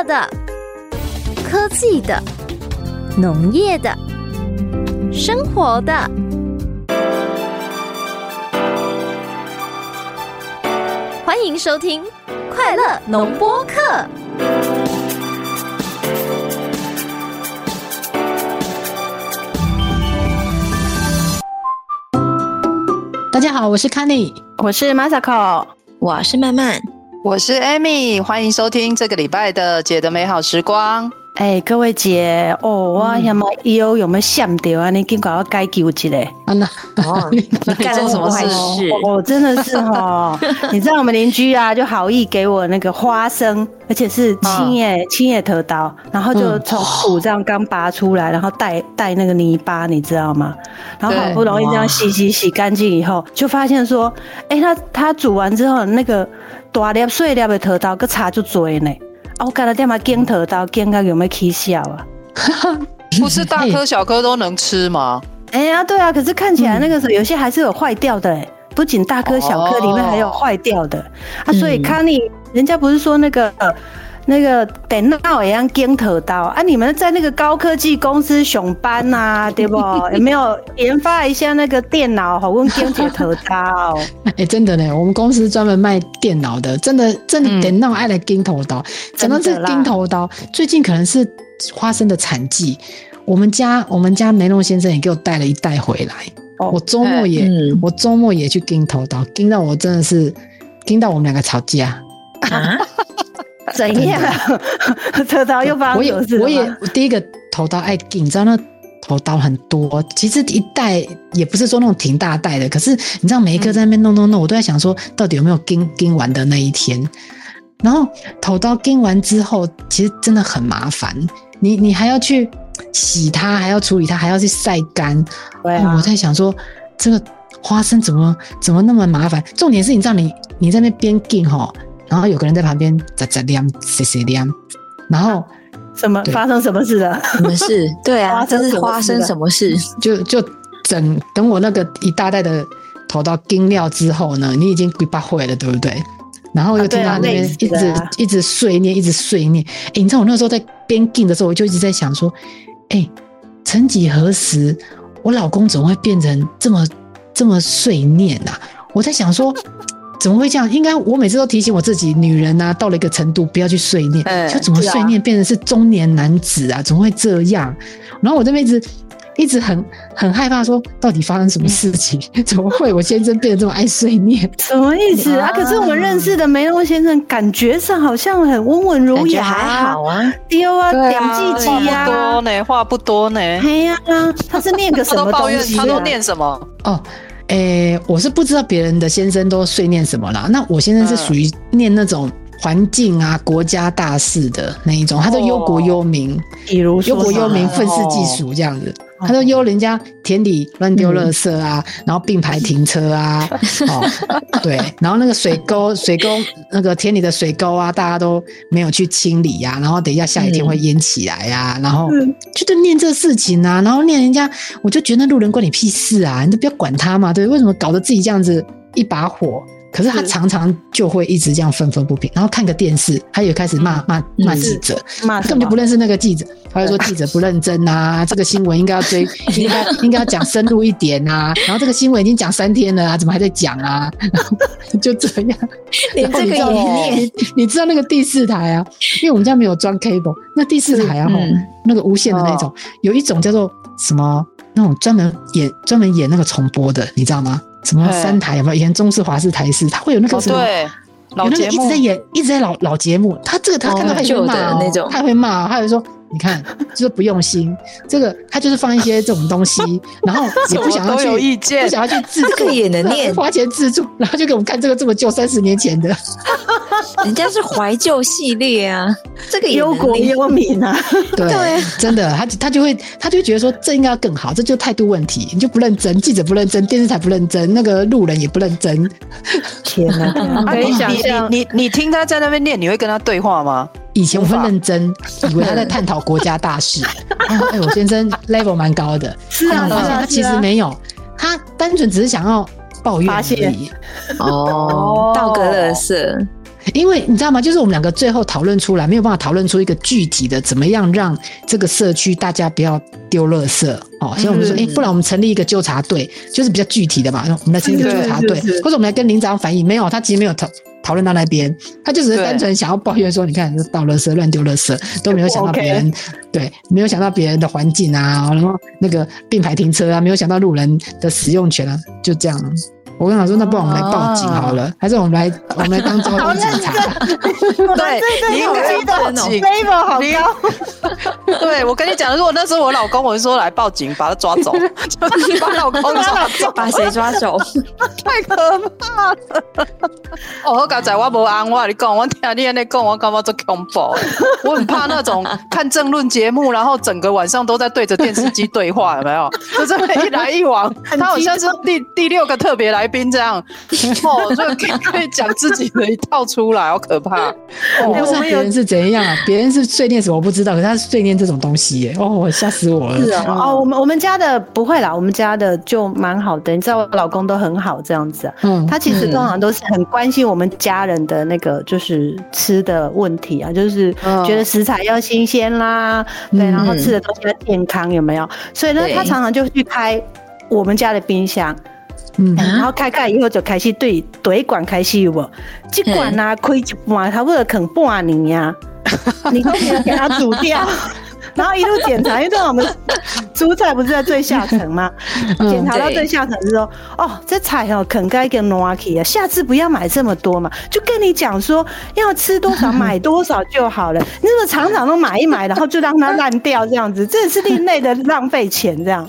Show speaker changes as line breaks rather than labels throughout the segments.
乐的、科技的、农业的、生活的。欢迎收听《快乐农播课》。
大家好，我是 Kenny，
我是 Masako，
我是曼曼，
我是 Amy，欢迎收听这个礼拜的姐的美好时光。
哎、欸，各位姐哦，我什么有有没有想到啊？你赶快要解救一下。
啊那
哦，你干了什么坏事？
哦，真的是哈，你知道我们邻居啊，就好意给我那个花生，而且是青叶青叶头刀，然后就从土这样刚拔出来，然后带带那个泥巴，你知道吗？然后好不容易这样洗洗洗干净以后，就发现说，哎、欸，他他煮完之后，那个大粒碎粒的桃刀，个差就多呢。啊我干了点嘛，剪桃刀，剪到有没有起笑啊？
不是大颗小颗都能吃吗？
哎呀，对啊，可是看起来那个时候有些还是有坏掉的，不仅大颗小颗里面还有坏掉的啊。所以康妮，人家不是说那个那个电脑也要剪桃刀啊？你们在那个高科技公司上班呐，对不？有没有研发一下那个电脑，好用剪剪桃刀？
哎，真的呢，我们公司专门卖电脑的，真的真的电脑爱来剪桃刀。讲到这剪桃刀，最近可能是花生的产季，我们家我们家梅隆先生也给我带了一袋回来。我周末也我周末也去剪桃刀，剪到我真的是剪到我们两个吵架。
怎样？头刀又发？
我也，我也第一个头刀爱剪，你知道那头刀很多，其实一袋也不是说那种挺大袋的，可是你知道每一颗在那边弄弄弄，我都在想说到底有没有剪剪完的那一天。然后头刀剪完之后，其实真的很麻烦，你你还要去洗它，还要处理它，还要去晒干。对啊，我在想说这个花生怎么怎么那么麻烦？重点是你知道你你在那边剪哈。然后有个人在旁边咋咋亮，谁谁亮。然后
什么发生什么事了？
什么事？对啊，这是发生什么事？
就就整等我那个一大袋的投到金料之后呢，你已经鬼八会了，对不对？然后又听到那边一直、啊啊、一直碎念，一直碎念。哎，你知道我那个时候在边钉的时候，我就一直在想说，哎，曾几何时，我老公怎么会变成这么这么碎念啊？我在想说。怎么会这样？应该我每次都提醒我自己，女人啊，到了一个程度不要去碎念。就怎么碎念变成是中年男子啊？怎么会这样？然后我这边一直一直很很害怕，说到底发生什么事情？怎么会我先生变得这么爱碎念？
什么意思啊？可是我们认识的梅洛先生，感觉上好像很温文儒雅，
还好啊，
丢啊，点记记呀，
话不多呢，话不多呢。
哎呀，他是念个什么东西？
他都念什么？
哦。诶、欸，我是不知道别人的先生都碎念什么啦。那我先生是属于念那种环境啊、国家大事的那一种，他都忧国忧民，比如忧国忧民、愤世嫉俗这样子。他说哟人家田里乱丢垃圾啊，嗯、然后并排停车啊，哦，对，然后那个水沟、水沟那个田里的水沟啊，大家都没有去清理呀、啊，然后等一下下雨天会淹起来呀、啊，嗯、然后就在念这事情啊，然后念人家，我就觉得那路人关你屁事啊，你都不要管他嘛，对，为什么搞得自己这样子一把火？可是他常常就会一直这样愤愤不平，然后看个电视，他也开始骂骂骂记者，骂根本就不认识那个记者，他就说记者不认真啊，这个新闻应该要追，应该应该要讲深入一点啊，然后这个新闻已经讲三天了啊，怎么还在讲啊？然 后就这样，你这个也念，你你知道那个第四台啊？因为我们家没有装 cable，那第四台啊，那个无线的那种，有一种叫做什么那种专门演专门演那个重播的，你知道吗？什么三台有没有？以前中式、华式、台式，他会有那个什么？
哦、对，老节目
一直在演，一直在老老节目。他这个他看到他就骂那种，他会骂，他会说。你看，就是不用心。这个他就是放一些这种东西，然后也不想要 去，不想要去制作，
这个也能念，
花钱制作，然后就给我们看这个这么旧，三十年前的。
人家是怀旧系列啊，这个
忧国忧民啊。
对，对真的，他他就会，他就会觉得说这应该要更好，这就态度问题，你就不认真，记者不认真，电视台不认真，那个路人也不认真。
天哪，可以想象，
你你你听他在那边念，你会跟他对话吗？
以前我会认真，以为他在探讨国家大事。哎、欸，我先生 level 蛮高的，是啊，发现他其实没有，他单纯只是想要抱怨而已。
哦，道格勒色，
因为你知道吗？就是我们两个最后讨论出来，没有办法讨论出一个具体的怎么样让这个社区大家不要丢垃圾哦。所以我们说，哎、嗯欸，不然我们成立一个纠察队，就是比较具体的嘛。我们来成立一个纠察队，或者我们来跟林长反映。没有，他其实没有讨讨论到那边，他就只是单纯想要抱怨说，你看倒垃圾、乱丢垃圾，都没有想到别人，对，没有想到别人的环境啊，然后那个并排停车啊，没有想到路人的使用权啊，就这样。我跟他说，那不然我们来报警好了，还是我们来我们来当交通警察？
对，你应该报警
，level 好高。
对，我跟你讲，如果那时候我老公，我就说来报警，把他抓走，就 是把老公抓走，
把谁抓走？
太可怕了！哦，刚才我无安我，你讲，我听你那讲，我感觉做恐怖。我很怕那种看政论节目，然后整个晚上都在对着电视机对话，有没有？就这么一来一往，他好像是第第六个特别来。兵这样，哦，就可以可以讲自己的一套出来，好可怕！
我不知道别人是怎样，别人是碎念什么我不知道，可是他是碎念这种东西耶，哦，吓死我了！
是啊，哦，我们我们家的不会啦，我们家的就蛮好的，你知道我老公都很好这样子啊，嗯，他其实通常都是很关心我们家人的那个就是吃的问题啊，就是觉得食材要新鲜啦，对，然后吃的东西要健康有没有？所以呢，他常常就去开我们家的冰箱。嗯，然后开开以后就开始对对管开始有无？这管啊开一半，差不多啃半年呀，你都没有给它煮掉。然后一路检查，因为我们 蔬菜不是在最下层吗？检查到最下层是说，哦，这菜哦，肯该跟挪阿奇啊，下次不要买这么多嘛，就跟你讲说要吃多少买多少就好了。你怎么常常都买一买，然后就让它烂掉这样子，这是另类的浪费钱这样。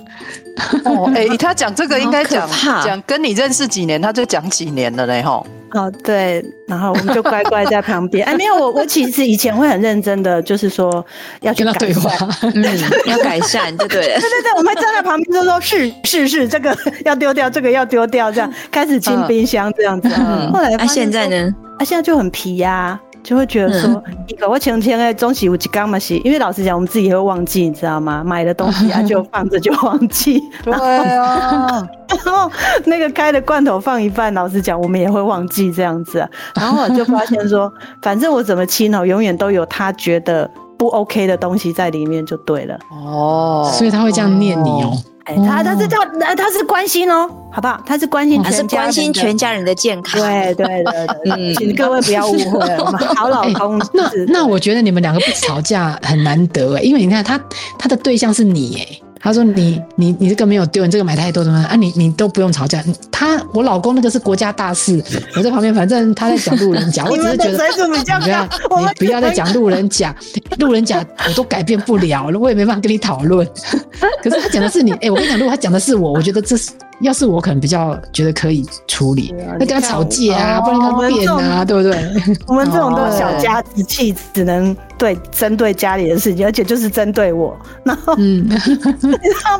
哦，哎、欸，他讲这个应该讲讲跟你认识几年，他就讲几年了嘞，吼。
哦，对，然后我们就乖乖在旁边。哎，没有，我我其实以前会很认真的，就是说要去改善，对话
嗯，要改善，对对对对
对，我们站在旁边就说是是是，这个要丢掉，这个要丢掉，这样开始清冰箱这样子。嗯，后来
那，现在呢？
啊，现在就很皮呀、啊。就会觉得说，一个我前天哎，中西我几缸嘛洗，因为老实讲，我们自己也会忘记，你知道吗？买的东西 啊，就放着就忘记。
对啊，
然后那个开的罐头放一半，老实讲，我们也会忘记这样子啊。然后我就发现说，反正我怎么清哦，永远都有他觉得不 OK 的东西在里面就对了。
哦，所以他会这样念你哦。
哎，他他是他他是关心哦，好不好？他是关心全家，
关心全家人的健康。
对对对，嗯，请各位不要误会，好老公。
那那我觉得你们两个不吵架很难得哎，因为你看他他的对象是你哎。他说你：“你你你这个没有丢，你这个买太多怎么啊？你你都不用吵架。他我老公那个是国家大事，我在旁边，反正他在讲路人甲，我只是觉得你不要你不要再讲路人甲，路人甲我都改变不了，我也没办法跟你讨论。可是他讲的是你，哎、欸，我跟你讲，如果他讲的是我，我觉得这是。”要是我可能比较觉得可以处理，那、啊、跟他吵架啊，哦、不能跟他变啊，对不对？
我们这种都是小家子气，只能对针对家里的事情，而且就是针对我，然后嗯，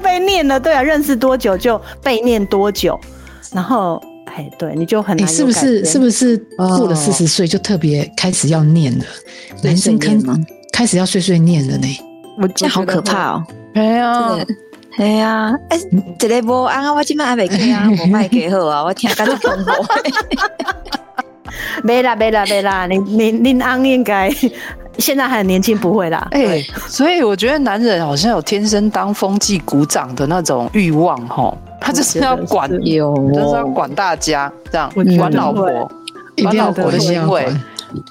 被念了，对啊，认识多久就被念多久，然后哎，对，你就很难。你
是不是是不是过了四十岁就特别开始要念了？哦、男生可能开始要碎碎念了呢？
我这好可怕哦！
哎呀。
哎呀，哎，这个无啊，我今晚还没开啊，我卖给好啊，我听感觉恐怖。
没啦，没啦，没啦，你你你安应该现在还很年轻，不会啦。哎、欸，
所以我觉得男人好像有天生当风纪鼓掌的那种欲望哈，他就是要管，有就是要管大家这样，管老婆，管老婆的行为。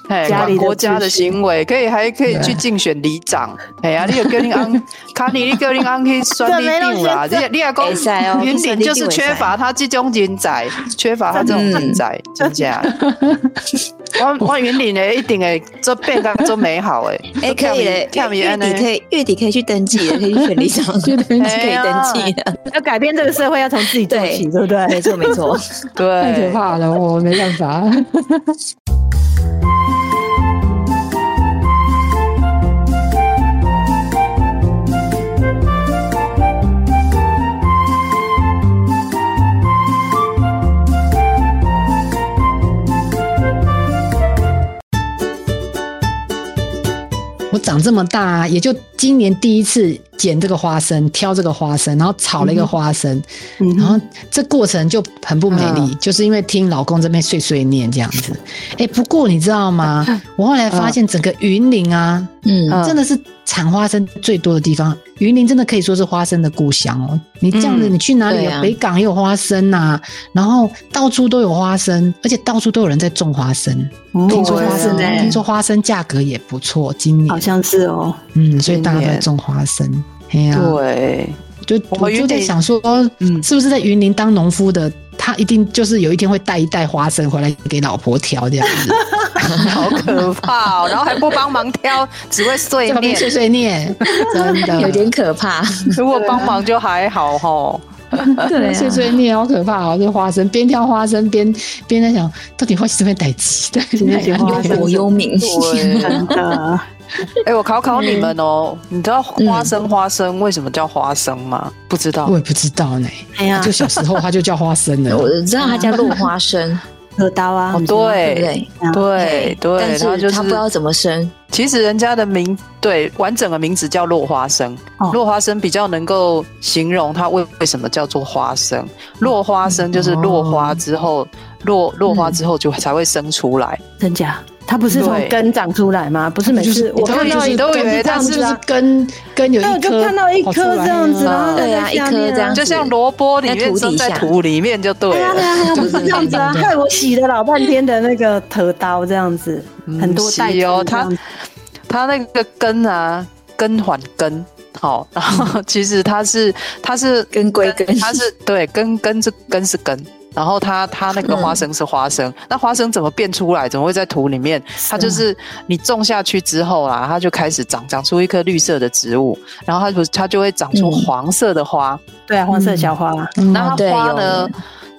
哎，管国家的行为可以，还可以去竞选里长。哎呀，你有跟你安卡尼，你跟你安去选里长啦。你你也讲云林就是缺乏他这种人才，缺乏他这种人才，真的。我我云林的一定会做变更做美好诶。
哎，可以嘞，月底可以月底可以去登记，可以去选里长，可以登记。
要改变这个社会，要从自己做起，对不对？
没错没错，
对，
太可怕了，我没办法。长这么大，也就今年第一次捡这个花生，挑这个花生，然后炒了一个花生，
嗯、
然后这过程就很不美丽，嗯、就是因为听老公这边碎碎念这样子。哎，不过你知道吗？我后来发现整个云林啊，嗯，真的是产花生最多的地方。云林真的可以说是花生的故乡哦。你这样子，你去哪里？嗯啊、北港也有花生呐、啊，然后到处都有花生，而且到处都有人在种花生。嗯、听说花生，听说花生价格也不错，今年
好像是哦。
嗯，所以大家都在种花生。
对，
就我就在想说，嗯，是不是在云林当农夫的，他一定就是有一天会带一袋花生回来给老婆挑这样子，
好可怕哦！然后还不帮忙挑，只会碎 念
碎碎念，真的
有点可怕。
如果帮忙就还好吼，
对，碎碎念好可怕哦！这花生边挑花生边边在想，到底会是不是逮鸡？对，
忧国忧民，
真的。
哎、欸，我考考你们哦，嗯、你知道花生花生为什么叫花生吗？嗯、不知道，
我也不知道呢。哎呀，就小时候它就叫花生了。
我知道它叫落花生，
核桃啊。
哦，对对对对，
但是他不知道怎么生。
其实人家的名对完整的名字叫落花生，落花生比较能够形容它为为什么叫做花生。落花生就是落花之后，落落花之后就才会生出来，
真假？它不是从根长出来吗？不是每次我看到
你都以为它是
就是根根有一颗，
就看到一颗这样子，然后
对呀，一颗这样，
就像萝卜里面生在土里面就对了，
对啊，不是这样子啊，害我洗了老半天的那个头刀这样子，很多袋
哦，它它那个根啊，根还根好，然后其实它是它是
根归根，
它是对根根是根是根。然后它它那个花生是花生，嗯、那花生怎么变出来？怎么会在土里面？它就是你种下去之后啊，它就开始长长出一棵绿色的植物，然后它不它就会长出黄色的花。
嗯、对啊，黄色小花。
那它花呢？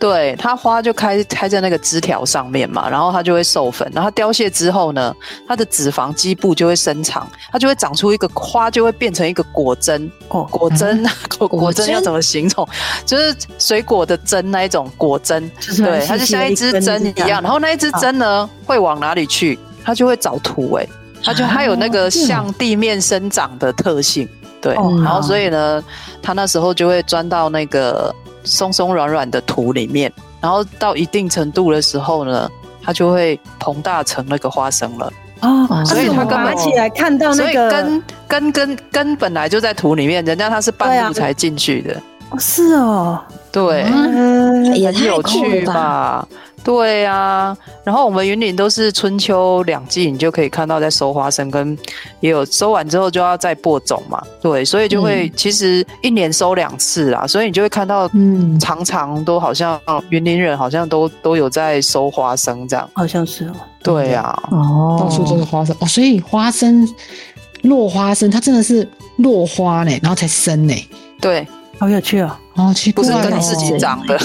对，它花就开开在那个枝条上面嘛，然后它就会授粉，然后它凋谢之后呢，它的脂肪基部就会生长，它就会长出一个花，就会变成一个果针。果果针，果 果针要怎么形容？就是水果的针那一种果针，对，它就像一支针一样。然后那一支针呢，会往哪里去？它就会找土，哎，它就它有那个向地面生长的特性，对，然后所以呢，它那时候就会钻到那个。松松软软的土里面，然后到一定程度的时候呢，它就会膨大成那个花生了。
哦，
所以它根本
起来看到那个
根根根根本来就在土里面，人家它是半路才进去的。
哦，是哦，
对，也很有趣吧。对、啊，然后我们云林都是春秋两季，你就可以看到在收花生，跟也有收完之后就要再播种嘛。对，所以就会、嗯、其实一年收两次啊，所以你就会看到，嗯，常常都好像云林人好像都都有在收花生这样，
好像是哦。
对呀、啊，
哦，到处都是花生。哦，所以花生落花生，它真的是落花呢，然后才生呢。
对，
好有趣哦，
哦，奇怪哦，
不是跟自己长的。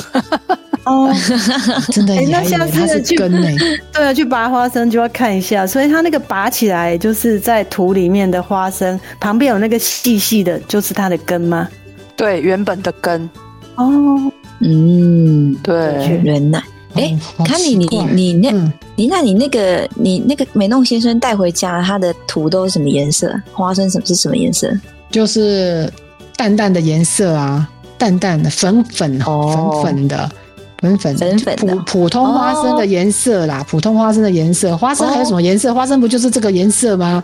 哦，
真的，
那下次去
根呢？
对啊，去拔花生就要看一下，所以它那个拔起来就是在土里面的花生旁边有那个细细的，就是它的根吗？
对，原本的根。
哦，
嗯，
对，
原来。哎，看你你你那，你那你那个你那个美弄先生带回家，他的土都是什么颜色？花生什么是什么颜色？
就是淡淡的颜色啊，淡淡的粉粉粉粉的。粉粉
粉粉
普普通花生的颜色啦，普通花生的颜色。花生还有什么颜色？花生不就是这个颜色吗？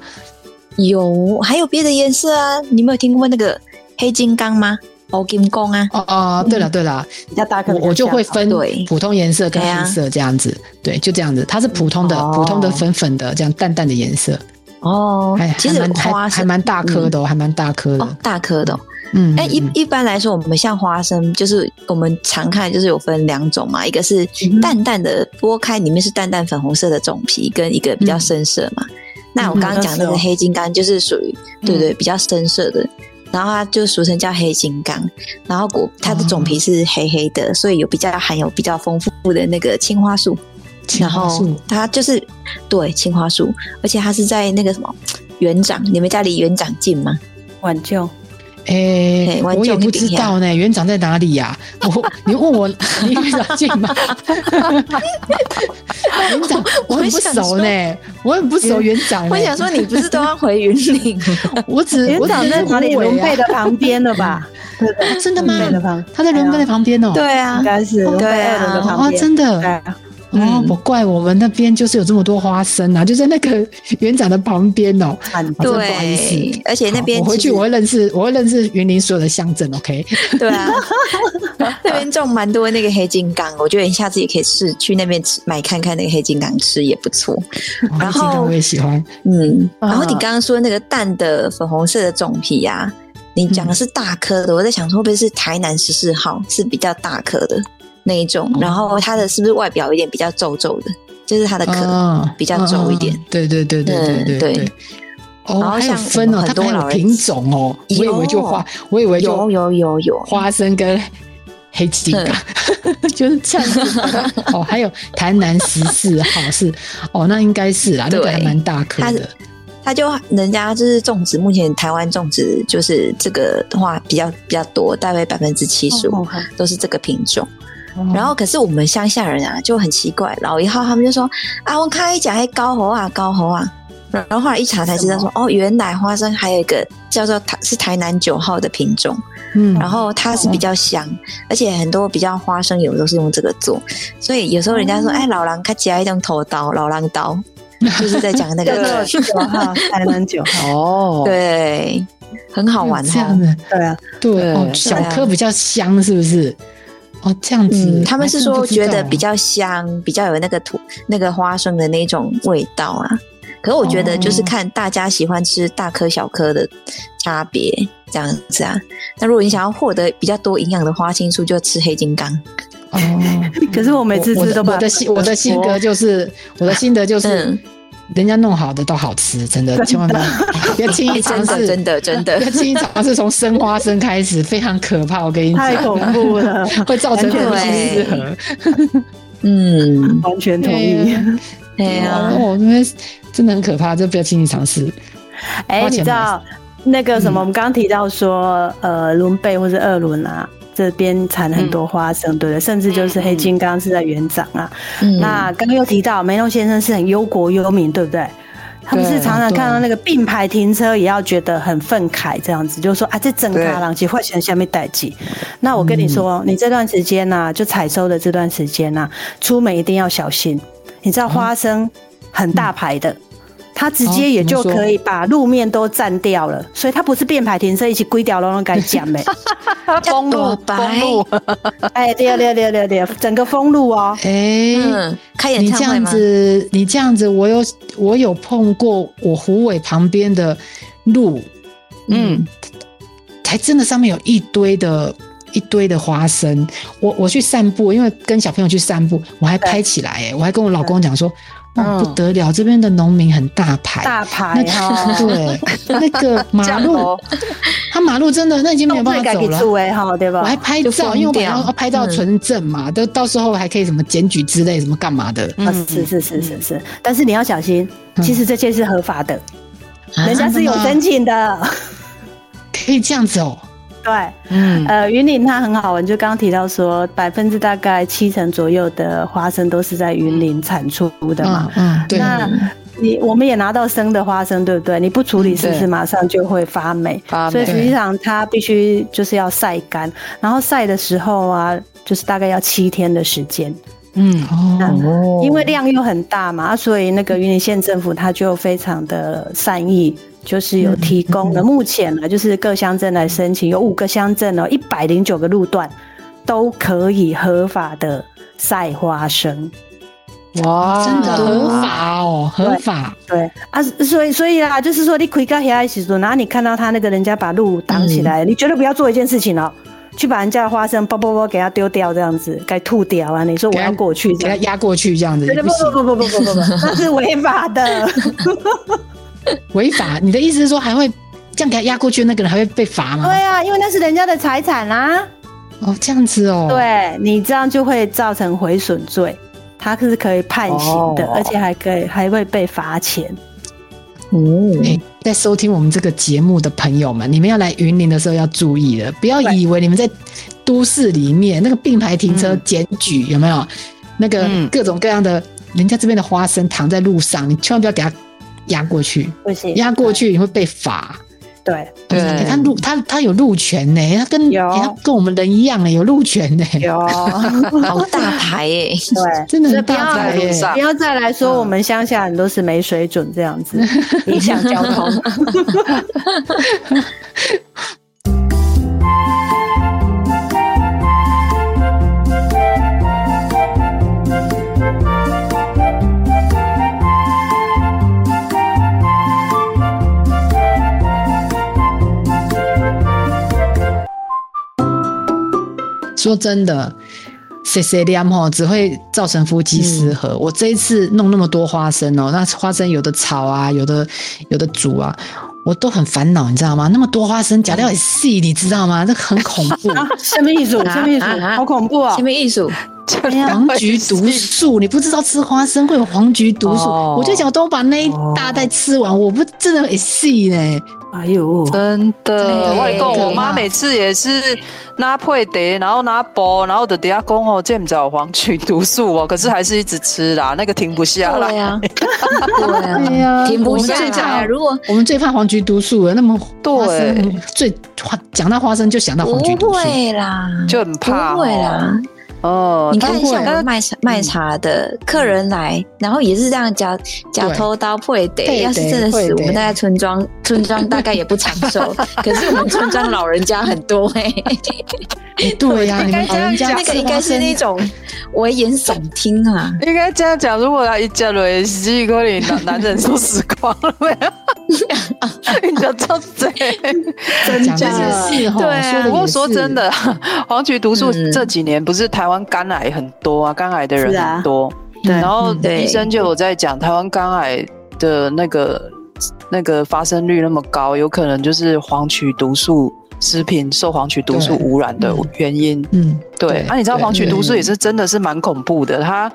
有，还有别的颜色啊！你没有听过那个黑金刚吗？黑金刚啊！
哦哦，对了对了，
比较大颗，
我就会分普通颜色跟黑色这样子。对，就这样子，它是普通的普通的粉粉的这样淡淡的颜色。
哦，还
其实还还蛮大颗的，还蛮大颗的，
大颗的。嗯，哎，一一般来说，我们像花生，就是我们常看，就是有分两种嘛，一个是淡淡的剥开，里面是淡淡粉红色的种皮，跟一个比较深色嘛。那我刚刚讲那个黑金刚，就是属于对对比较深色的，然后它就俗称叫黑金刚，然后果它的种皮是黑黑的，所以有比较含有比较丰富的那个青花素，
然后，
它就是对青花素，而且它是在那个什么园长，你们家离园长近吗？
晚就。
哎，欸、我也不知道呢，园长在哪里呀？啊？我，你问我离园长近吗？园长，我很不熟呢，我很不熟园长。
我想说，你不是都要回云岭？
我只
园长在哪里？伦贝的旁边了吧？
真的吗？他在伦贝的旁边哦。
对啊，
应该是
对啊，
哦，真的。哦，不怪我们那边就是有这么多花生啊，就在那个 园长的旁边哦。
对，不好意思，而且那边
我回去我会认识，我会认识云林所有的乡镇。OK，
对啊，那边种蛮多那个黑金刚，我觉得你下次也可以试去那边吃买看看那个黑金刚吃也不错。
然后我也喜欢，
嗯，然后你刚刚说那个蛋的粉红色的种皮呀，你讲的是大颗的，我在想说会不会是台南十四号是比较大颗的。那一种，然后它的是不是外表有点比较皱皱的？就是它的壳比较皱一点。
对对对对对对对。
然后像
分哦，它还有品种哦。我以为就花，我以为就
有有有有
花生跟黑金刚，就是这样子。哦，还有台南十四号是哦，那应该是啦，那个还蛮大颗的。
它就人家就是种植，目前台湾种植就是这个的话比较比较多，大概百分之七十五都是这个品种。然后，可是我们乡下人啊就很奇怪，老一号他们就说啊，我看一讲还高猴啊，高猴啊。然后后来一查才知道说，哦，原来花生还有一个叫做台是台南九号的品种，嗯，然后它是比较香，而且很多比较花生油都是用这个做，所以有时候人家说，哎，老狼他夹一种头刀，老狼刀，就是在讲那个
九号 台南九号。
哦，对，很好玩
这样的，
对啊，
对哦，小颗比较香，是不是？哦，这样子，
嗯，他们是说觉得比较香，比较有那个土那个花生的那种味道啊。可是我觉得就是看大家喜欢吃大颗小颗的差别这样子啊。那如果你想要获得比较多营养的花青素，就吃黑金刚。
哦，
可是我每次吃都把
我的心我的心得就是我的心得就是。人家弄好的都好吃，真的，千万不要不 要轻易尝试，
真的真的，
不要轻易尝试从生花生开始，非常可怕。我跟你讲，
太恐怖了，
会造成很多失衡。
嗯，完全同意。
对啊，
哦，那边真的很可怕，就不要轻易尝试。
哎，你知道那个什么？我们刚刚提到说，呃，伦贝或是二轮啊。这边产很多花生，嗯、对的，甚至就是黑金刚是在园长啊。嗯、那刚刚又提到梅隆先生是很忧国忧民，对不对？他不是常常看到那个并排停车，也要觉得很愤慨，这样子，就是说啊，这整卡郎几块钱下面代志。那我跟你说，嗯、你这段时间呐、啊，就采收的这段时间呐、啊，出门一定要小心。你知道花生很大牌的。嗯它直接也就可以把路面都占掉了，所以它不是变牌停车一起归掉了，该讲没？
封路，封路，
哎，对对对对对，整个封路哦。
哎，
开演唱会吗？
你这样子，你这样子，我有我有碰过，我虎尾旁边的路，嗯，才真的上面有一堆的一堆的花生。我我去散步，因为跟小朋友去散步，我还拍起来，哎，我还跟我老公讲说。哦，不得了！这边的农民很大牌，
大牌
哈，对，那个 马路，他马路真的那已经没有办法走了，
对吧？
我还拍照，因为我本来要拍照存证嘛，都到时候还可以什么检举之类，什么干嘛的？
是是是是是，但是你要小心，其实这些是合法的，人家是有申请的，
可以这样子哦。
对，嗯，呃，云林它很好玩，就刚刚提到说，百分之大概七成左右的花生都是在云林产出的嘛，嗯，嗯对。那你我们也拿到生的花生，对不对？你不处理，是不是马上就会发霉？发霉。所以实际上它必须就是要晒干，然后晒的时候啊，就是大概要七天的时间。嗯，哦，因为量又很大嘛，所以那个云林县政府他就非常的善意。就是有提供的。目前呢，就是各乡镇来申请，有五个乡镇哦，一百零九个路段都可以合法的晒花生。
哇，真的合法哦，合法。
对,啊，所以所以啦，就是说你回到遐的时候，然后你看到他那个人家把路挡起来，你绝对不要做一件事情哦。去把人家的花生包包包给他丢掉，这样子该吐掉啊！你说我要过去，
给他压过去这样子，
不不不不不不不，那是违法的。
违法？你的意思是说还会这样给他压过去，那个人还会被罚吗？
对啊，因为那是人家的财产啊。
哦，这样子哦。
对，你这样就会造成毁损罪，他是可以判刑的，哦、而且还可以还会被罚钱。
哦，欸、在收听我们这个节目的朋友们，你们要来云林的时候要注意了，不要以为你们在都市里面那个并排停车检举、嗯、有没有？那个各种各样的。人家这边的花生躺在路上，你千万不要给它压过去，
不行，
压过去你会被罚。
对。
对，他路他他有路权呢，他跟他跟我们人一样呢，有路权呢，
有。
好大牌耶，
对，
真的很大牌耶，
不要再来说我们乡下人都是没水准这样子，影响交通。
说真的，碎碎念吼只会造成夫妻失和。嗯、我这一次弄那么多花生哦，那花生有的炒啊，有的有的煮啊，我都很烦恼，你知道吗？那么多花生，假料很细，你知道吗？这很恐怖。
什么意思？什么意思？好恐怖啊！
什么意思？
黄菊毒素，你不知道吃花生会有黄菊毒素？哦、我就想都把那一大袋吃完，我不真的很细呢。
哎呦，
真的！我跟你讲，我妈每次也是拿配碟，然后拿包，然后的底下公哦，这不着黄曲毒素哦，可是还是一直吃啦，那个停不下来。对呀，
对呀，
停不下来。如果
我们最怕黄曲毒素了，那么对，最讲到花生就想到黄曲毒素，
不会啦，
就很怕，
不会啦。哦，你看像卖茶卖茶的客人来，然后也是这样假假偷刀配的。要是真的死，我们大概村庄村庄大概也不长寿。可是我们村庄老人家很多哎。
对呀，你们老人家
那个应该是那种危言耸听啊。
应该这样讲，如果他一家人十几个人，男男人都死光了没有？你讲真
真的是
对。不过说真的，黄菊毒素这几年不是台湾。肝癌很多啊，肝癌的人很多，对，然后医生就有在讲，台湾肝癌的那个那个发生率那么高，有可能就是黄曲毒素食品受黄曲毒素污染的原因。嗯，对。啊你知道黄曲毒素也是真的是蛮恐怖的，它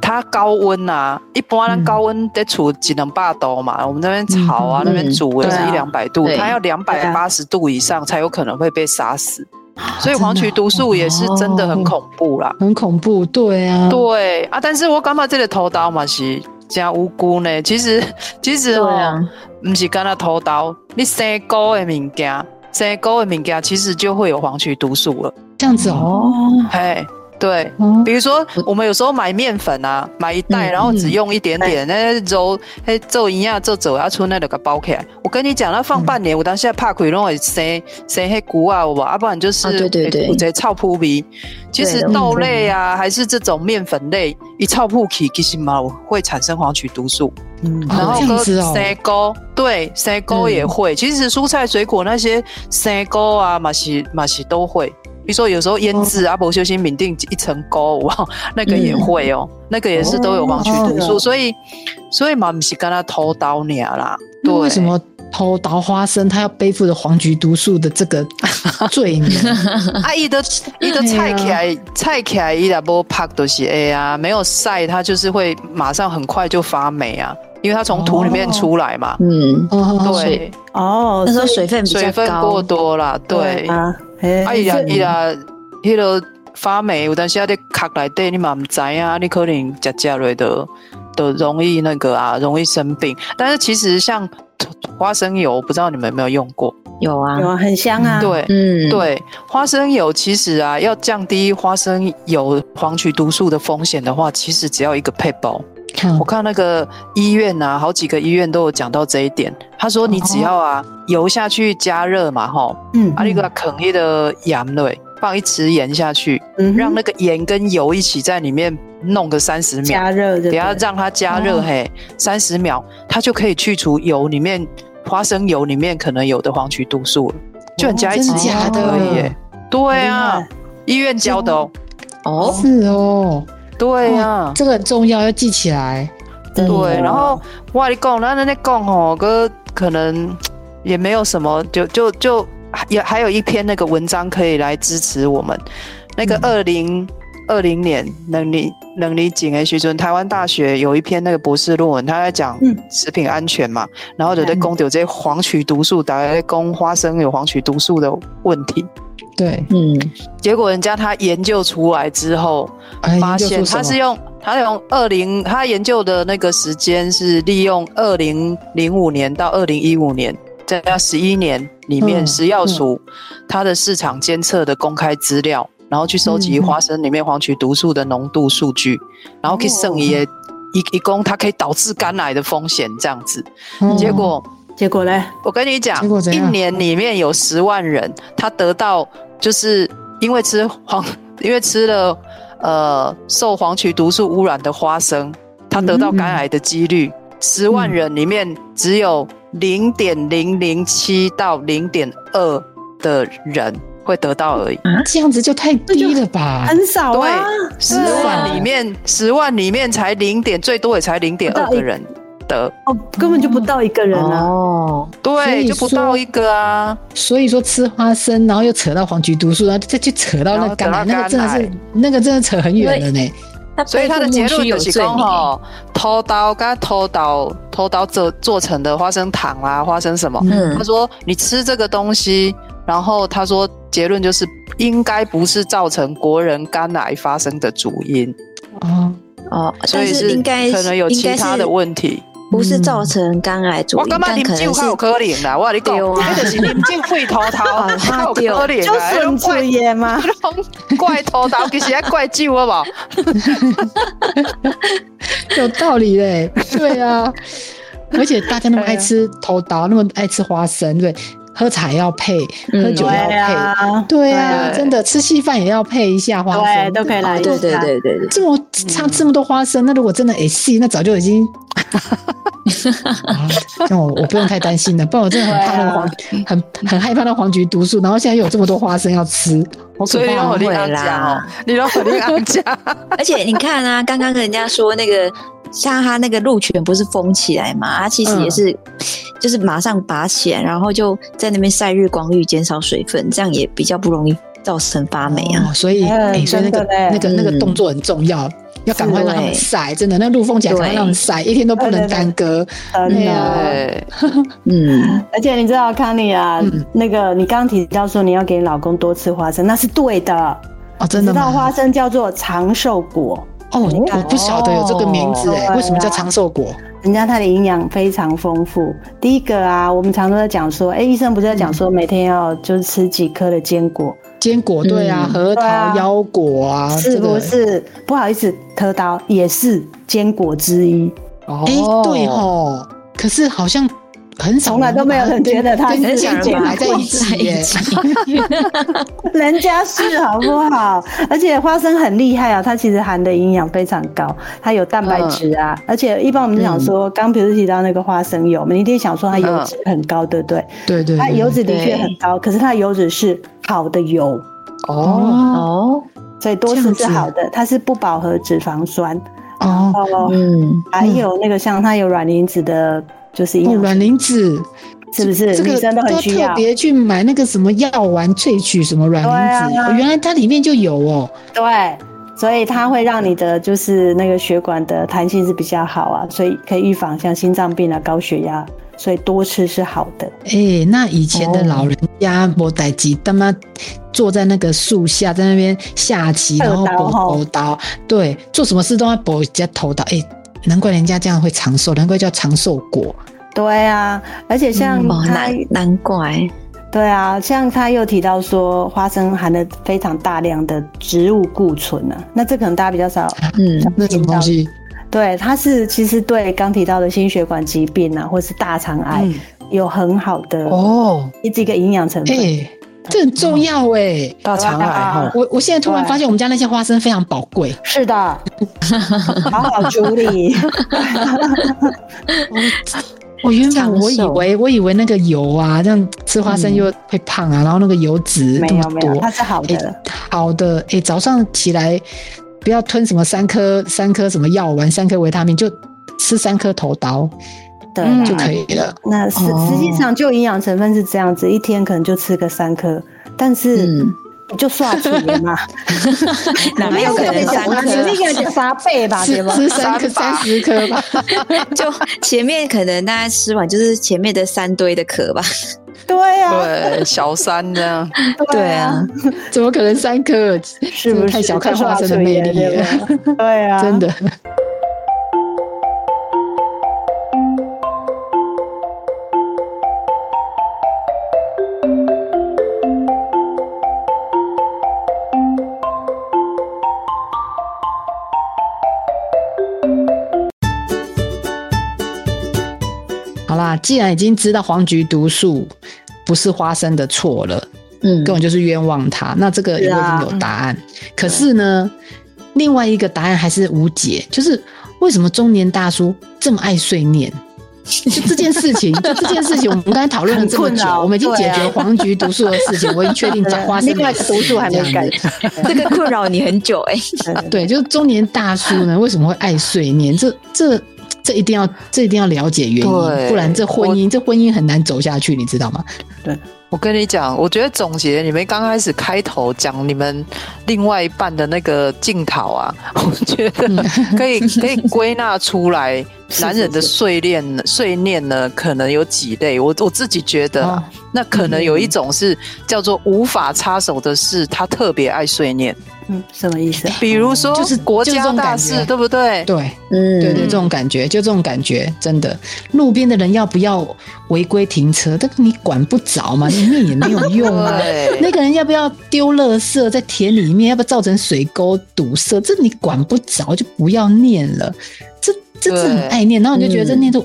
它高温啊，一般高温得处几两百度嘛，我们那边炒啊，那边煮也是一两百度，它要两百八十度以上才有可能会被杀死。所以黄曲毒素也是真的很恐怖啦，
很恐怖，对啊，
对啊，但是我感觉这个偷刀嘛是真无辜呢。其实其实哦，不是跟他偷刀，你生高的物件，生高的物件其实就会有黄曲毒素了。
这样子哦，
嘿。对，比如说我们有时候买面粉啊，买一袋，然后只用一点点，那揉，哎，做一下做走，要出那个包起来。我跟你讲，那放半年，我当现在怕亏，拢会生生黑菇啊，我啊，不然就是对对对，或者臭扑鼻。其实豆类啊，还是这种面粉类，一臭扑起，其实嘛会产生黄曲毒素。嗯，然后跟生菇，对，生菇也会。其实蔬菜水果那些生菇啊，嘛是嘛是都会。比如说，有时候腌制啊，不小心抿定一层膏，哇，那个也会哦，那个也是都有黄曲毒素，所以，所以嘛，不是跟他偷刀你啦。对，
为什么偷刀花生，他要背负着黄菊毒素的这个 罪名？
啊，伊的伊的菜起来，菜起来伊也不拍都是哎呀，没有晒，它就是会马上很快就发霉啊，因为它从土里面出来嘛。嗯，对，
哦，
那时候水分
水分过多了，对。啊，伊啊，伊啊，迄个发霉，有当时啊，在壳内底，你嘛唔知啊，你可能食食落都都容易那个啊，容易生病。但是其实像花生油，不知道你们有没有用过？
有啊，
有啊，很香啊。
对，嗯，对，花生油其实啊，要降低花生油黄曲毒素的风险的话，其实只要一个配包。嗯、我看那个医院啊，好几个医院都有讲到这一点。他说，你只要啊，油下去加热嘛，吼，嗯，啊，你给它啃一的盐类，放一匙盐下去，嗯，让那个盐跟油一起在里面弄个三十秒，
加热，等
下让它加热，哦、嘿，三十秒，它就可以去除油里面花生油里面可能有的黄曲毒素了，就很加一匙盐可以耶。对啊，医院教的哦，
哦，是哦。
对呀、啊哦，
这个很重要，要记起来。
对，然后我跟你讲，那那那讲哦，哥可能也没有什么，就就就也还有一篇那个文章可以来支持我们。那个二零二零年能力能力景诶，徐尊台湾大学有一篇那个博士论文，他在讲食品安全嘛，嗯、然后就在讲有这些黄曲毒素，大概在讲花生有黄曲毒素的问题。
对，
嗯，结果人家他研究出来之后，发现他是用他用二零，他研究的那个时间是利用二零零五年到二零一五年，在那十一年里面，食药署它的市场监测的公开资料，然后去收集花生里面黄曲毒素的浓度数据，然后可以剩一一一共它可以导致肝癌的风险这样子，结果。
结果呢？
我跟你讲，一年里面有十万人，他得到就是因为吃黄，因为吃了呃受黄曲毒素污染的花生，他得到肝癌的几率，嗯、十万人里面只有零点零零七到零点二的人会得到而已。
啊，这样子就太低了吧？
很少啊，
对，十万里面十万里面才零点，最多也才零点二个人。
哦，根本就不到一个人啊！
哦，对，就不到一个啊。
所以说吃花生，然后又扯到黄菊毒素，然后再去扯到那个肝癌，那个真的是那个真的扯很远了呢。
所以他的结论就是讲哦，偷刀跟偷刀偷刀做做成的花生糖啊，花生什么？嗯，他说你吃这个东西，然后他说结论就是应该不是造成国人肝癌发生的主因。
哦。哦，所以是应该
可能有其他的问题。
不是造成肝癌主因，但可能是对啊，
我你讲，那就是啉酒会头头，还有可怜
就顺嘴耶嘛，
怪头头其实还怪酒好不好？
有道理嘞，对啊，而且大家那么爱吃头刀，那么爱吃花生，对，喝茶要配，喝酒要配，对啊，真的吃稀饭也要配一下花生，
都可以来，
对对对对，
这么差这么多花生，那如果真的哎细，那早就已经。那我，我不用太担心了，不然我真的很怕那个黄，很很害怕那黄菊毒素。然后现在又有这么多花生要吃，
所以我会啦，你都肯定要讲。
而且你看啊，刚刚跟人家说那个，像他那个鹿泉不是封起来嘛？他其实也是，就是马上拔起来，然后就在那边晒日光浴，减少水分，这样也比较不容易造成发霉啊。
所以，所以那个那个那个动作很重要。要赶快让他们晒，真的，那陆凤甲赶快让他们晒，一天都不能耽搁。
对啊，嗯，而且你知道康妮啊，那个你刚刚提到说你要给你老公多吃花生，那是对的
哦，真的。
知道花生叫做长寿果
哦，我不晓得有这个名字哎，为什么叫长寿果？
人家它的营养非常丰富。第一个啊，我们常常在讲说，哎，医生不是在讲说每天要就是吃几颗的坚果。
坚果对啊，核桃、腰果啊，
是不是？不好意思，特刀也是坚果之一。
哦，对哦，可是好像很少，
从来都没有人觉得它
跟坚果还在一起。
人家是好不好？而且花生很厉害啊，它其实含的营养非常高，它有蛋白质啊。而且一般我们讲说，刚比如提到那个花生油，我们一定想说它油脂很高，对不对？
对对，
它油脂的确很高，可是它油脂是。好的油
哦哦，
所以多吃是好的，它是不饱和脂肪酸
哦，
嗯，还有那个像它有卵磷脂的，就是
卵磷脂
是不是？这个都很需要，
特别去买那个什么药丸萃取什么卵磷脂，原来它里面就有哦。
对，所以它会让你的就是那个血管的弹性是比较好啊，所以可以预防像心脏病啊、高血压。所以多吃是好的。
哎、欸，那以前的老人家没代吉，他妈坐在那个树下，在那边下棋，然后搏头刀，对，做什么事都要搏人家头刀。哎、欸，难怪人家这样会长寿，难怪叫长寿果。
对啊，而且像他、
嗯、难难怪。
对啊，像他又提到说，花生含了非常大量的植物固醇呢、啊。那这可能大家比较少，
嗯，那什么东西？
对，它是其实对刚提到的心血管疾病啊，或是大肠癌有很好的哦，一这个营养成分，哎，
这很重要哎，
大肠癌。
我我现在突然发现，我们家那些花生非常宝贵。
是的，好好处理。
我原本我以为我以为那个油啊，这样吃花生又会胖啊，然后那个油脂这么多，
它是好的，
好的。哎，早上起来。不要吞什么三颗三颗什么药丸，三颗维他命，就吃三颗头刀，对就可以了。
那实实际上就营养成分是这样子，一天可能就吃个三颗，但是就算出来嘛
哪有可能三颗？
那个三倍吧，对吧？
吃三颗三十颗吧，
就前面可能大家吃完就是前面的三堆的壳吧。
对呀，
对，小三这样，
对啊，
怎么可能三颗？是不是太小看花生的魅力了？
对啊，
真的。既然已经知道黄菊毒素不是花生的错了，嗯，根本就是冤枉他。那这个也已经有答案。啊、可是呢，嗯、另外一个答案还是无解，就是为什么中年大叔这么爱碎念？就这件事情，就这件事情，我们刚才讨论了这么久，我们已经解决黄菊毒素的事情，啊、我已经确定讲花生另外一个毒素还没改，
这 个困扰你很久哎、欸。
对，就是中年大叔呢，为什么会爱碎念？这这。这一定要，这一定要了解原因，不然这婚姻，这婚姻很难走下去，你知道吗？
对，我跟你讲，我觉得总结你们刚开始开头讲你们另外一半的那个镜头啊，我觉得可以可以归纳出来，男人的碎念碎念呢，可能有几类。我我自己觉得，哦、那可能有一种是叫做无法插手的事，他特别爱碎念。
嗯，什么意思？
比如说，就是国家大事，对不对？
对，嗯，对对，这种感觉，就这种感觉，真的。路边的人要不要违规停车？但是你管不着嘛，你念也没有用啊。那个人要不要丢垃圾在田里面？要不要造成水沟堵塞？这你管不着，就不要念了。这这这很爱念，然后你就觉得这念都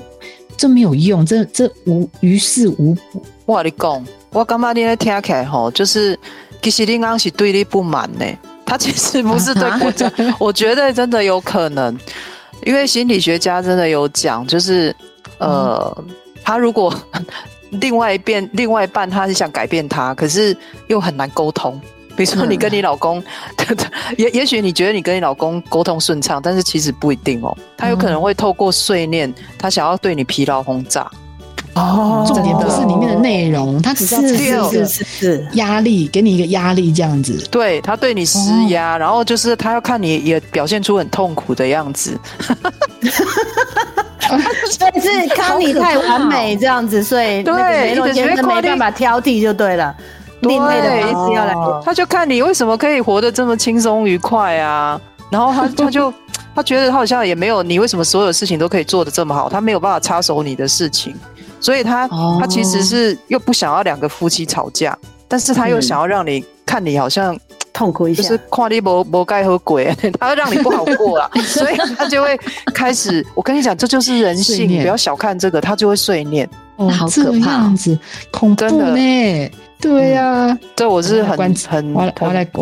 这没有用，这这无于事无补。
我跟你讲，我感觉你在听起来吼，就是其实你刚是对你不满呢。他其实不是对 国家，我觉得真的有可能，因为心理学家真的有讲，就是呃，他如果另外一边 另外一半他是想改变他，可是又很难沟通。比如说你跟你老公，也也许你觉得你跟你老公沟通顺畅，但是其实不一定哦，他有可能会透过碎念，他想要对你疲劳轰炸。
哦，重点不是里面的内容，他只是是是是压力，给你一个压力这样子。
对，他对你施压，然后就是他要看你也表现出很痛苦的样子。
所以是看你太完美这样子，所以对，没没办法挑剔就对了。另类的意思要来，
他就看你为什么可以活得这么轻松愉快啊？然后他 他就他觉得他好像也没有你为什么所有事情都可以做得这么好，他没有办法插手你的事情。所以他他其实是又不想要两个夫妻吵架，但是他又想要让你看你好像
痛苦一下，
就是看你无无该和鬼，他要让你不好过啊，所以他就会开始。我跟你讲，这就是人性，不要小看这个，他就会碎念。
哦，好可怕，恐怖呢。对呀，
这我是很很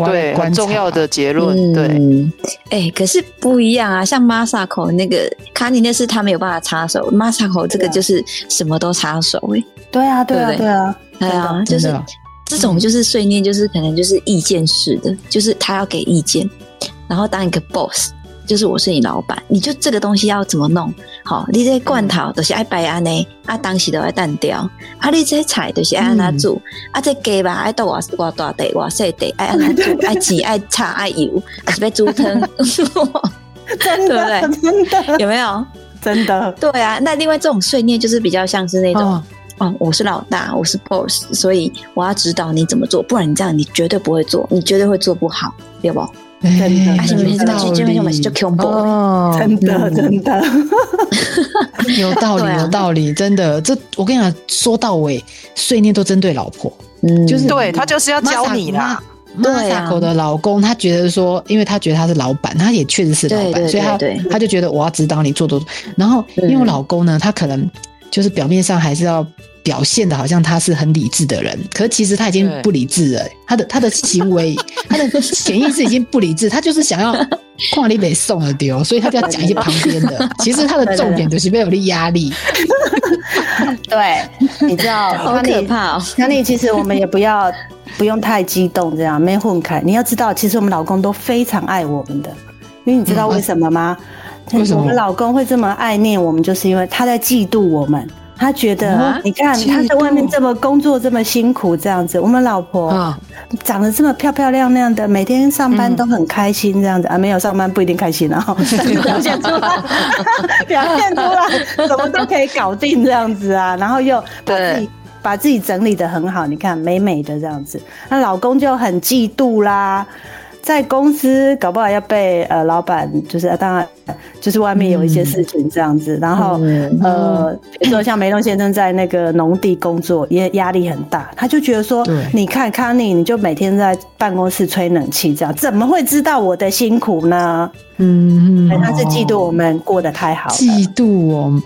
对很重要的结论。对，
哎，可是不一样啊，像 Masako 那个卡尼那是他没有办法插手，Masako 这个就是什么都插手。哎，
对啊，对啊，对啊，
对啊，就是这种就是碎念，就是可能就是意见式的，就是他要给意见，然后当一个 boss。就是我是你老板，你就这个东西要怎么弄？好，你这罐头都是爱摆安呢，啊，当时都爱淡掉，啊，你这菜都是爱安怎煮，啊，这鸡吧爱倒偌偌大地我细地，爱安怎煮，爱钱爱炒爱油，还是要煮汤，
真的真的
有没有？
真的
对啊，那另外这种碎念就是比较像是那种，哦，哦，我是老大，我是 boss，所以我要指导你怎么做，不然你这样你绝对不会做，你绝对会做不好，对不？
真的，
真的，真的，有道理，有道理，真的。这我跟你讲，说到尾，碎念都针对老婆，
嗯，就是对他就是要教你啦。
Masako 的老公，他觉得说，因为他觉得他是老板，他也确实是老板，所以他他就觉得我要指导你做多。然后，因为我老公呢，他可能就是表面上还是要。表现的好像他是很理智的人，可是其实他已经不理智了。他的他的行为，他的潜意识已经不理智，他就是想要矿力被送了丢，所以他就要讲一些旁边的。其实他的重点就是没有力压力。
对，你知道，
好可怕哦。
那你其实我们也不要不用太激动，这样没混开。你要知道，其实我们老公都非常爱我们的，因为你知道为什么吗？为什么我们老公会这么爱念我们？就是因为他在嫉妒我们。他觉得，你看他在外面这么工作这么辛苦，这样子，我们老婆长得这么漂漂亮亮的，每天上班都很开心，这样子。啊，没有上班不一定开心啊，表现出来，表现出来，什么都可以搞定这样子啊，然后又把自己把自己整理的很好，你看美美的这样子，那老公就很嫉妒啦。在公司搞不好要被呃老板，就是当然就是外面有一些事情这样子，嗯、然后、嗯、呃，比如说像梅东先生在那个农地工作也压力很大，他就觉得说，你看康妮，你就每天在办公室吹冷气这样，怎么会知道我的辛苦呢？嗯，他是嫉妒我们过得太好，
嫉妒我，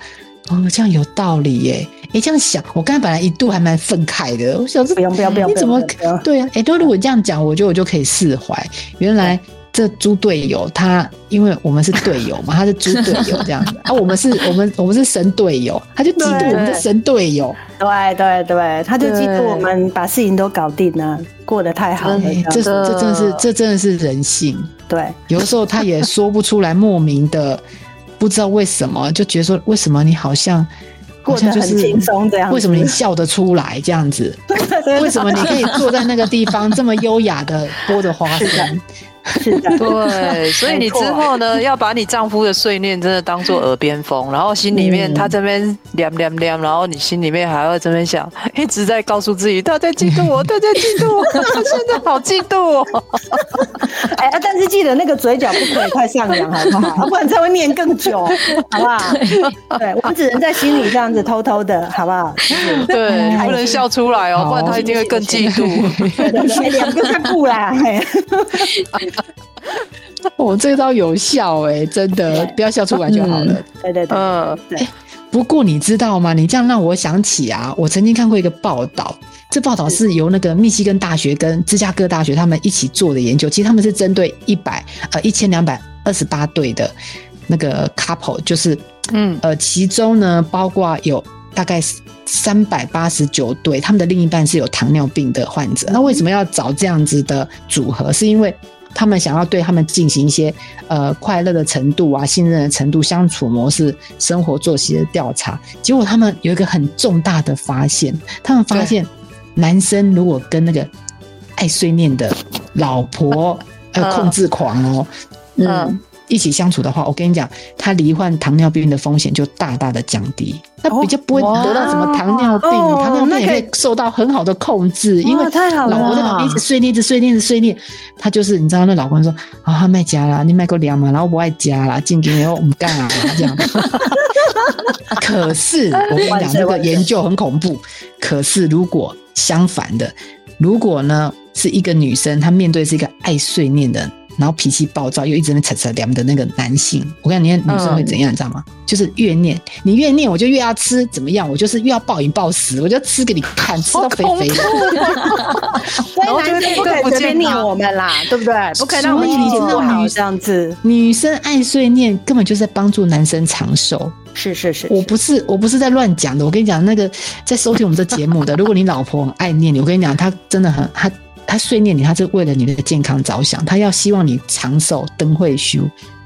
哦，这样有道理耶。哎、欸，这样想，我刚才本来一度还蛮愤慨的。我想说，不用不要不要，你怎么对啊？哎、欸，都如果这样讲，我觉得我就可以释怀。原来这猪队友他，因为我们是队友嘛，他是猪队友这样子 啊。我们是我们我们是神队友，他就嫉妒我们的神队友。
对对对，他就嫉妒我们把事情都搞定了，过得太好了。
这这真的是这真的是人性。
对，
有的时候他也说不出来，莫名的不知道为什么，就觉得说为什么你好像。
过得很轻松，这样。
为什么你笑得出来这样子？为什么你可以坐在那个地方这么优雅的剥着花生？
是的，
对，所以你之后呢，要把你丈夫的碎念真的当做耳边风，然后心里面他这边凉凉凉，然后你心里面还会这边想，一直在告诉自己他在嫉妒我，他在嫉妒我，他现在好嫉妒哦。
哎，但是记得那个嘴角不可以太上扬，好不好？不然才会念更久，好不好？对，我们只能在心里这样子偷偷的，好不好？
对，不能笑出来哦，不然他一定会更嫉妒。
两个看不来。
我、哦、这招有效哎、欸，真的，不要笑出来就好了。
对对对，嗯，
对。不过你知道吗？你这样让我想起啊，我曾经看过一个报道，这报道是由那个密西根大学跟芝加哥大学他们一起做的研究。其实他们是针对一百呃一千两百二十八对的那个 couple，就是嗯呃，其中呢包括有大概三百八十九对，他们的另一半是有糖尿病的患者。那为什么要找这样子的组合？是因为他们想要对他们进行一些呃快乐的程度啊、信任的程度、相处模式、生活作息的调查，结果他们有一个很重大的发现，他们发现男生如果跟那个爱碎念的老婆 呃控制狂哦，嗯。一起相处的话，我跟你讲，他罹患糖尿病的风险就大大的降低。他比较不会得到什么糖尿病，糖尿病也可以受到很好的控制，因为老婆在旁边一直碎念，一直碎念，一直碎念。他就是你知道，那老公说啊，他卖家啦，你卖过粮嘛，然后不爱家啦，进京以后我们干啊这样。可是我跟你讲，这个研究很恐怖。可是如果相反的，如果呢是一个女生，她面对是一个爱碎念的。然后脾气暴躁，又一直在扯扯凉的那个男性，我跟你讲，女生会怎样，你知道吗？就是越念你越念，我就越要吃，怎么样？我就是越要暴饮暴食，我就吃给你看，吃到肥肥的。
所以男生不可以随便念我们啦，对不对？不可以让我们心情不好这样子。
女生爱碎念，根本就是在帮助男生长寿。
是是是，
我不是我不是在乱讲的。我跟你讲，那个在收听我们这节目的，如果你老婆很爱念你，我跟你讲，她真的很她。他碎念你，他是为了你的健康着想，他要希望你长寿、灯会修。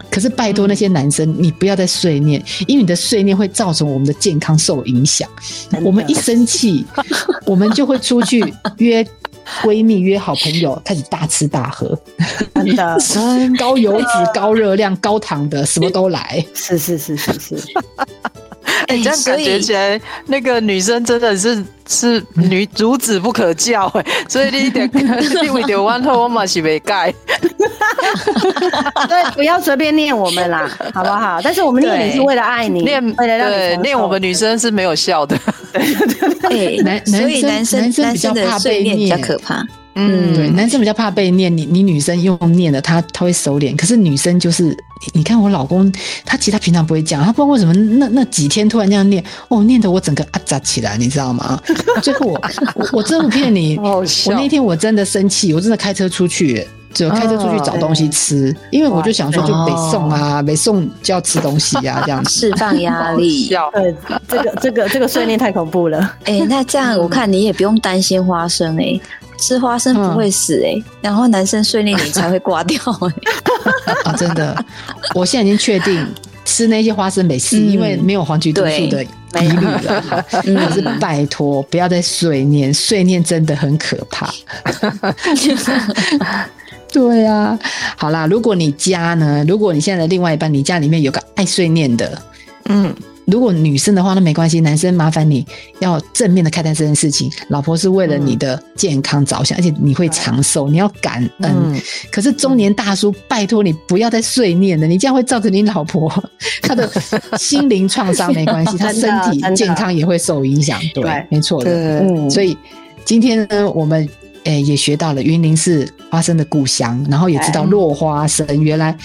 可是拜托那些男生，你不要再碎念，因为你的碎念会造成我们的健康受影响。我们一生气，我们就会出去约闺蜜、约好朋友，开始大吃大喝，
真的，
高油脂、高热量、高糖的，什么都来。
是是是是是。
哎、欸，这样感觉起来，那个女生真的是是女孺子不可教哎，所以你得 你为了弯头，我嘛是没改。
对，不要随便念我们啦，好不好？但是我们念你是为了爱你，念为了让你
对念我们女生是没有效的。
对，男所以男生男生比较怕被念，比较可怕。
嗯，对，男生比较怕被念，你你女生用念的，他他会收敛。可是女生就是，你看我老公，他其实他平常不会讲，他不知道为什么那那几天突然这样念，哦，念得我整个啊扎起来，你知道吗？最后我我，我真不骗你，我那天我真的生气，我真的开车出去，就开车出去找东西吃，哦、因为我就想说就北送啊，北送就要吃东西啊，这样子
释放压力。
对，这个这个这个碎念太恐怖了。
哎、欸，那这样我看你也不用担心花生哎、欸。吃花生不会死哎、欸，嗯、然后男生碎念你才会挂掉哎、欸。
啊！真的，我现在已经确定吃那些花生没事，嗯、因为没有黄曲毒素的疑虑了。可、嗯、是拜托不要再碎念，碎念真的很可怕。对啊，好啦，如果你家呢，如果你现在的另外一半，你家里面有个爱碎念的，嗯，如果女生的话，那没关系，男生麻烦你要正面的看待这件事情。老婆是为了你的健康着想，嗯、而且你会长寿，你要感恩。嗯、可是中年大叔，拜托你不要再碎念了，你这样会造成你老婆她的心灵创伤，没关系，她身体健康也会受影响。对，对没错的。嗯、所以今天呢，我们诶也学到了云林是花生的故乡，然后也知道落花生，原来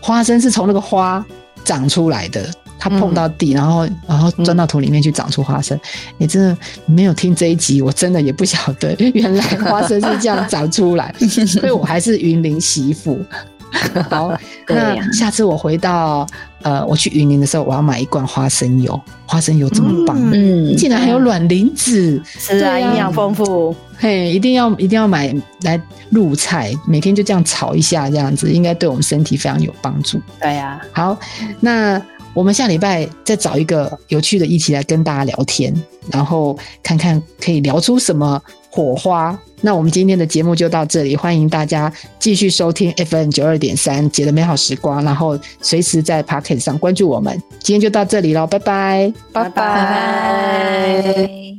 花生是从那个花长出来的。它碰到地，然后然后钻到土里面去长出花生。你、嗯、真的没有听这一集，我真的也不晓得原来花生是这样长出来，所以我还是云林媳妇。好，那下次我回到呃，我去云林的时候，我要买一罐花生油。花生油这么棒，嗯，竟然还有卵磷脂，
是啊，营养丰富。
嘿，一定要一定要买来入菜，每天就这样炒一下，这样子应该对我们身体非常有帮助。
对呀、啊，
好，那。我们下礼拜再找一个有趣的一起来跟大家聊天，然后看看可以聊出什么火花。那我们今天的节目就到这里，欢迎大家继续收听 FM 九二点三姐的美好时光，然后随时在 Pocket 上关注我们。今天就到这里喽，
拜拜。拜拜。